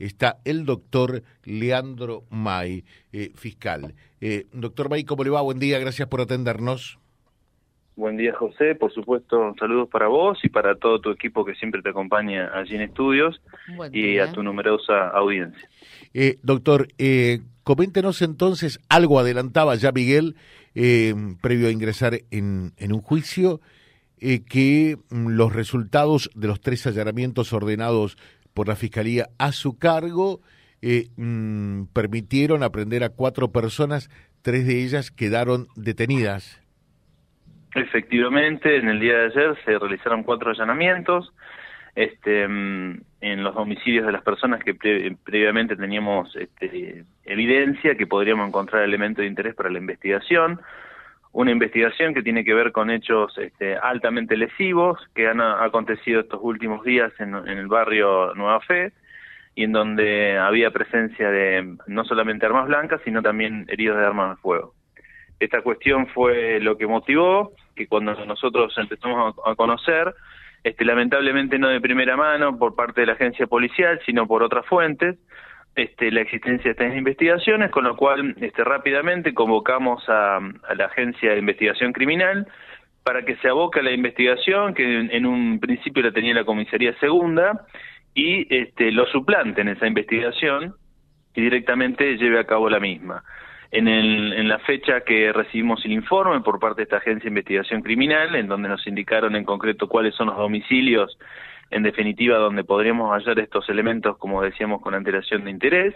está el doctor Leandro May, eh, fiscal. Eh, doctor May, ¿cómo le va? Buen día, gracias por atendernos. Buen día, José. Por supuesto, saludos para vos y para todo tu equipo que siempre te acompaña allí en estudios y a tu numerosa audiencia. Eh, doctor, eh, coméntenos entonces, algo adelantaba ya Miguel, eh, previo a ingresar en, en un juicio, eh, que mm, los resultados de los tres allanamientos ordenados por la Fiscalía a su cargo eh, mm, permitieron aprender a cuatro personas, tres de ellas quedaron detenidas. Efectivamente, en el día de ayer se realizaron cuatro allanamientos este, mm, en los domicilios de las personas que previamente teníamos este, evidencia que podríamos encontrar elementos de interés para la investigación. Una investigación que tiene que ver con hechos este, altamente lesivos que han acontecido estos últimos días en, el barrio Nueva Fe y en donde había presencia de no solamente armas blancas, sino también heridos de armas de fuego. Esta cuestión fue lo que motivó que cuando nosotros empezamos a, conocer, este, lamentablemente no de primera mano por parte de la agencia policial, sino por otras fuentes, este, la existencia de estas investigaciones, con lo cual este, rápidamente convocamos a, la agencia de investigación criminal para que se aboque a la investigación, que en, en un principio la tenía la comisaría segunda, y este, lo suplante en esa investigación y directamente lleve a cabo la misma. En, el, en la fecha que recibimos el informe por parte de esta agencia de investigación criminal, en donde nos indicaron en concreto cuáles son los domicilios, en definitiva, donde podríamos hallar estos elementos, como decíamos, con antelación de interés.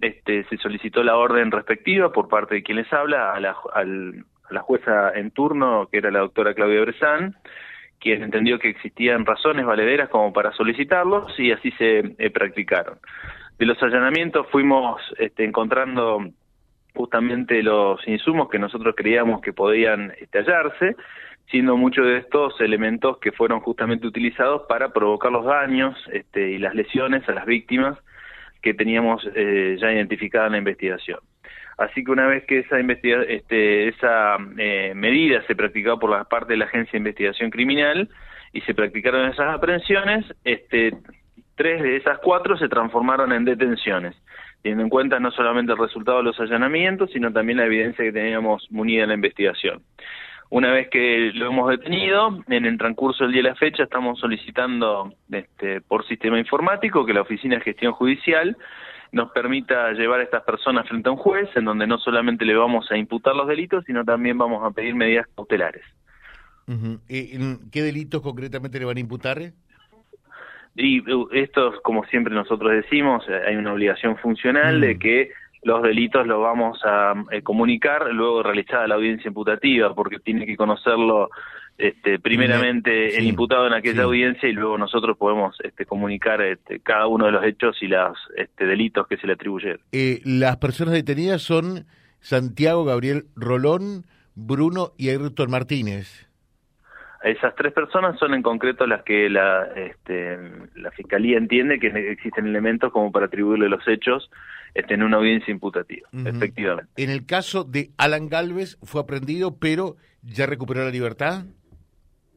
Este, se solicitó la orden respectiva por parte de quien les habla a la, al, a la jueza en turno, que era la doctora Claudia Bresán, quien entendió que existían razones valederas como para solicitarlos y así se eh, practicaron. De los allanamientos fuimos este, encontrando justamente los insumos que nosotros creíamos que podían estallarse, siendo muchos de estos elementos que fueron justamente utilizados para provocar los daños este, y las lesiones a las víctimas que teníamos eh, ya identificadas en la investigación. Así que una vez que esa, investiga este, esa eh, medida se practicó por la parte de la Agencia de Investigación Criminal y se practicaron esas aprehensiones, este, tres de esas cuatro se transformaron en detenciones teniendo en cuenta no solamente el resultado de los allanamientos, sino también la evidencia que teníamos munida en la investigación. Una vez que lo hemos detenido, en el transcurso del día de la fecha estamos solicitando este, por sistema informático que la Oficina de Gestión Judicial nos permita llevar a estas personas frente a un juez, en donde no solamente le vamos a imputar los delitos, sino también vamos a pedir medidas cautelares. ¿Qué delitos concretamente le van a imputar? Y uh, esto, como siempre nosotros decimos, eh, hay una obligación funcional de mm. que los delitos los vamos a eh, comunicar luego realizada la audiencia imputativa, porque tiene que conocerlo este, primeramente el imputado en aquella audiencia y luego nosotros podemos este, comunicar este, cada uno de los hechos y los este, delitos que se le atribuyeron. Eh, las personas detenidas son Santiago Gabriel Rolón, Bruno y Ayrton Martínez. Esas tres personas son en concreto las que la, este, la Fiscalía entiende que existen elementos como para atribuirle los hechos este, en una audiencia imputativa, efectivamente. En el caso de Alan Galvez fue aprendido, pero ya recuperó la libertad.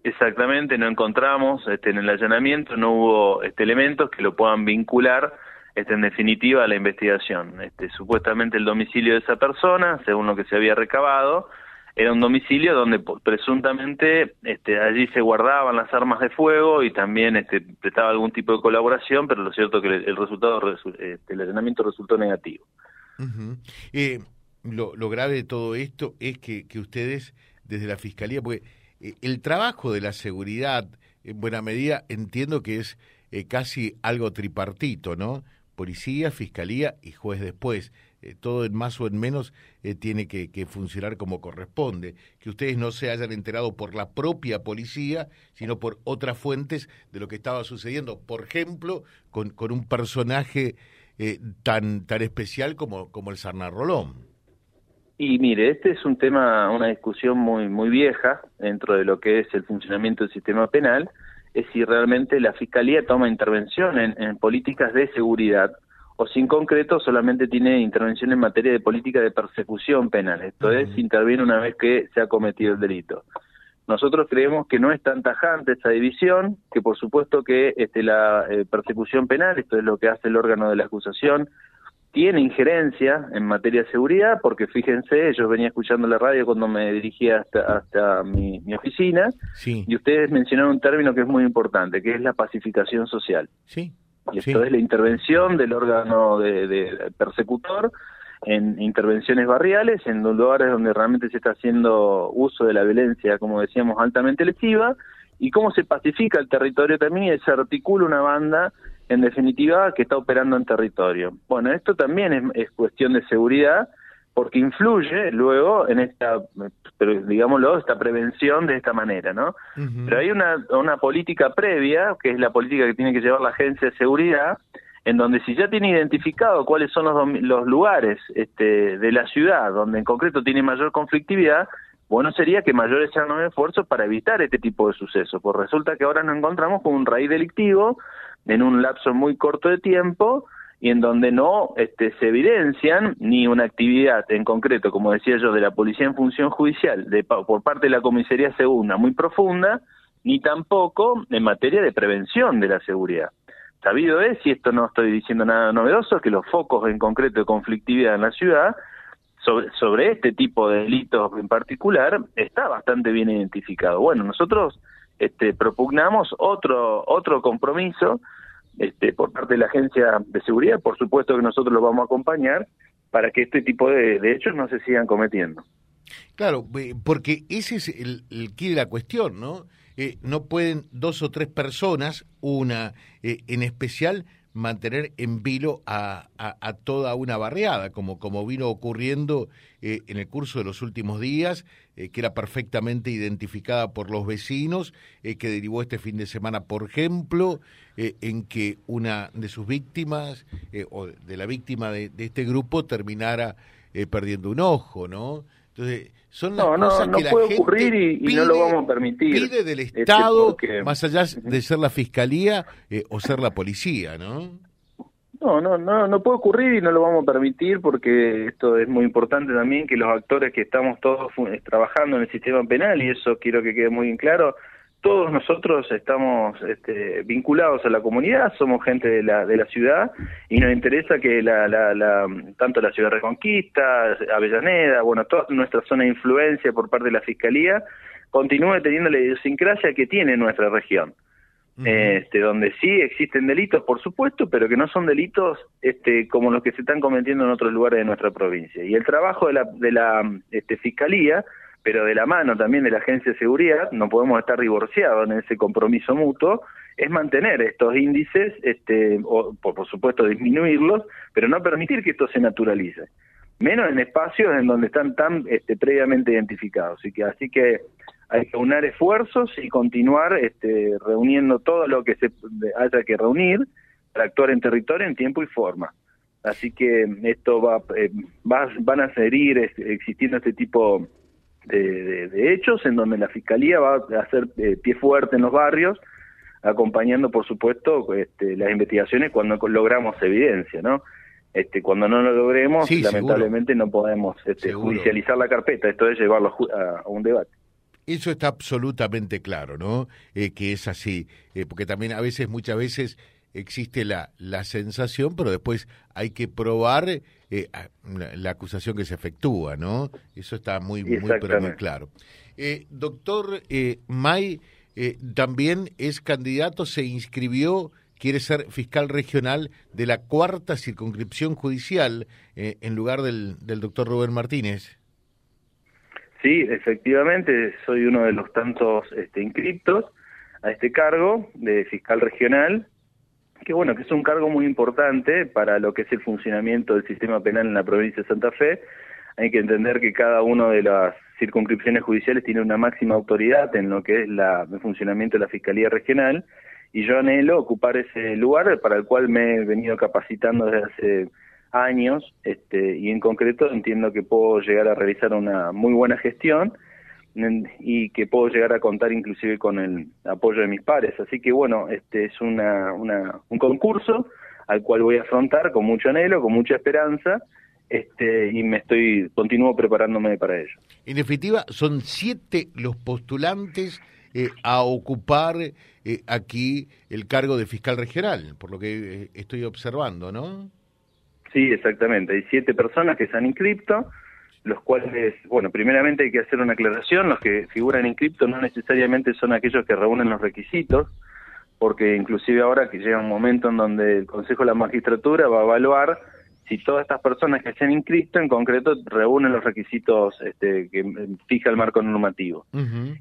Exactamente, no encontramos este, en el allanamiento, no hubo este, elementos que lo puedan vincular este, en definitiva a la investigación. Este, supuestamente el domicilio de esa persona, según lo que se había recabado, era un domicilio donde presuntamente este, allí se guardaban las armas de fuego y también este, prestaba algún tipo de colaboración, pero lo cierto es que el resultado, este, el allanamiento resultó negativo. eh, lo, grave de todo esto es que, que ustedes, desde la Fiscalía, porque eh, el trabajo de la seguridad, en buena medida, entiendo que es eh, casi algo tripartito, ¿no? Policía, Fiscalía y juez después. Eh, todo en más o en menos eh, tiene que, funcionar como corresponde, que ustedes no se hayan enterado por la propia policía, sino por otras fuentes de lo que estaba sucediendo, por ejemplo, con, un personaje eh, tan, tan especial como, como el Sarna Rolón. Y mire, este es un tema, una discusión muy, muy vieja dentro de lo que es el funcionamiento del sistema penal, es si realmente la Fiscalía toma intervención en políticas de seguridad o sin concreto solamente tiene intervención en materia de política de persecución penal, esto es, interviene una vez que se ha cometido el delito. nosotros creemos que no es tan tajante esa división, que por supuesto que este, la eh, persecución penal, esto es lo que hace el órgano de la acusación, tiene injerencia en materia de seguridad, porque fíjense, yo venía escuchando la radio cuando me dirigía hasta, hasta mi, oficina, y ustedes mencionaron un término que es muy importante, que es la pacificación social. Sí. Y esto es la intervención del órgano de, persecutor en intervenciones barriales, en lugares donde realmente se está haciendo uso de la violencia, como decíamos, altamente lesiva, y cómo se pacifica el territorio también y se articula una banda en definitiva, que está operando en territorio. Bueno, esto también es, cuestión de seguridad porque influye luego en esta, pero digámoslo, esta prevención de esta manera, ¿no? Pero hay una, una política previa, que es la política que tiene que llevar la agencia de seguridad, en donde si ya tiene identificado cuáles son los, los lugares este, de la ciudad donde en concreto tiene mayor conflictividad, bueno sería que mayores sean los esfuerzos para evitar este tipo de sucesos, pues resulta que ahora nos encontramos con un raíz delictivo en un lapso muy corto de tiempo y en donde no este, se evidencian ni una actividad en concreto, como decía yo, de la policía en función judicial de, por parte de la comisaría segunda muy profunda, ni tampoco en materia de prevención de la seguridad. Sabido es, y esto no estoy diciendo nada novedoso, que los focos en concreto de conflictividad en la ciudad sobre, sobre este tipo de delitos en particular está bastante bien identificado. Bueno, nosotros este, propugnamos otro otro compromiso este, por parte de la agencia de seguridad, por supuesto que nosotros lo vamos a acompañar para que este tipo de, hechos no se sigan cometiendo. Claro, porque ese es el, el de la cuestión, ¿no? Eh, no pueden dos o tres personas, una eh, en especial, mantener en vilo a, a, toda una barriada, como, como vino ocurriendo eh, en el curso de los últimos días, eh, que era perfectamente identificada por los vecinos, eh, que derivó este fin de semana, por ejemplo, en que una de sus víctimas, o de la víctima de, de este grupo, terminara perdiendo un ojo, ¿no? Entonces, son las no, cosas no, no puede ocurrir y, no lo vamos a permitir. Pide del este, Estado, más allá de ser la fiscalía eh, o ser la policía, ¿no? No, no, no, no puede ocurrir y no lo vamos a permitir porque esto es muy importante también que los actores que estamos todos trabajando en el sistema penal y eso quiero que quede muy bien claro, todos nosotros estamos este, vinculados a la comunidad, somos gente de la, de la ciudad y nos interesa que la, la, tanto la ciudad Reconquista, Avellaneda, bueno, toda nuestra zona de influencia por parte de la Fiscalía continúe teniendo la idiosincrasia que tiene nuestra región. este, donde sí existen delitos, por supuesto, pero que no son delitos este, como los que se están cometiendo en otros lugares de nuestra provincia. Y el trabajo de la, de la este, Fiscalía pero de la mano también de la Agencia de Seguridad, no podemos estar divorciados en ese compromiso mutuo, es mantener estos índices, este, o, por, supuesto disminuirlos, pero no permitir que esto se naturalice, menos en espacios en donde están tan este, previamente identificados. Así que, así que hay que unir esfuerzos y continuar este, reuniendo todo lo que se haya que reunir para actuar en territorio en tiempo y forma. Así que esto va, eh, va van a seguir este, existiendo este tipo de, hechos en donde la fiscalía va a hacer eh, pie fuerte en los barrios, acompañando, por supuesto, este, las investigaciones cuando logramos evidencia, ¿no? Este, cuando no lo logremos, lamentablemente no podemos este, judicializar la carpeta, esto es llevarlo a, un debate. Eso está absolutamente claro, ¿no? Eh, que es así, eh, porque también a veces, muchas veces, existe la, la sensación, pero después hay que probar eh, la, acusación que se efectúa, ¿no? Eso está muy, muy, pero muy claro. Eh, doctor eh, May eh, también es candidato, se inscribió, quiere ser fiscal regional de la cuarta circunscripción judicial en lugar del, del doctor Rubén Martínez. Sí, efectivamente, soy uno de los tantos este, inscriptos a este cargo de fiscal regional que bueno, que es un cargo muy importante para lo que es el funcionamiento del sistema penal en la provincia de Santa Fe. Hay que entender que cada una de las circunscripciones judiciales tiene una máxima autoridad en lo que es la, el funcionamiento de la Fiscalía Regional y yo anhelo ocupar ese lugar para el cual me he venido capacitando desde hace años este, y en concreto entiendo que puedo llegar a realizar una muy buena gestión y que puedo llegar a contar inclusive con el apoyo de mis pares. Así que bueno, este es una, una, un concurso al cual voy a afrontar con mucho anhelo, con mucha esperanza este, y me estoy, continúo preparándome para ello. En definitiva, son siete los postulantes eh, a ocupar eh, aquí el cargo de fiscal regional, por lo que eh, estoy observando, ¿no? Sí, exactamente. Hay siete personas que se han inscrito, los cuales, bueno, primeramente hay que hacer una aclaración, los que figuran inscriptos no necesariamente son aquellos que reúnen los requisitos, porque inclusive ahora que llega un momento en donde el Consejo de la Magistratura va a evaluar si todas estas personas que han inscrito en concreto reúnen los requisitos este, que fija el marco normativo.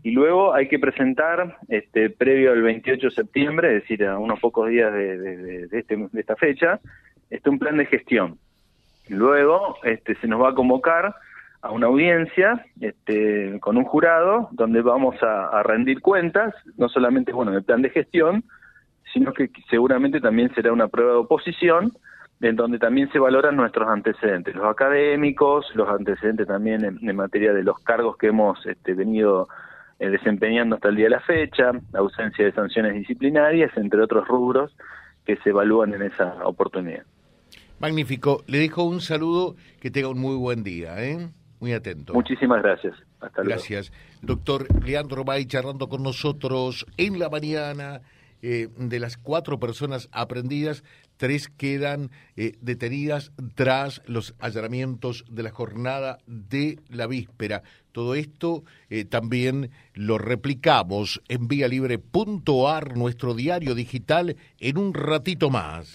Y luego hay que presentar, este, previo al 28 de septiembre, es decir, a unos pocos días de, este, de esta fecha, este, un plan de gestión. Luego este, se nos va a convocar a una audiencia este, con un jurado donde vamos a, rendir cuentas, no solamente bueno del plan de gestión, sino que seguramente también será una prueba de oposición en donde también se valoran nuestros antecedentes, los académicos, los antecedentes también en, materia de los cargos que hemos este, venido eh, desempeñando hasta el día de la fecha, ausencia de sanciones disciplinarias, entre otros rubros que se evalúan en esa oportunidad. Magnífico. Le dejo un saludo, que tenga un muy buen día, ¿eh? Muy atento. Muchísimas gracias. Hasta luego. Gracias. Doctor Leandro Bay charlando con nosotros en la mañana. Eh, de las cuatro personas aprendidas, tres quedan eh, detenidas tras los allanamientos de la jornada de la víspera. Todo esto eh, también lo replicamos en vialibre.ar, nuestro diario digital, en un ratito más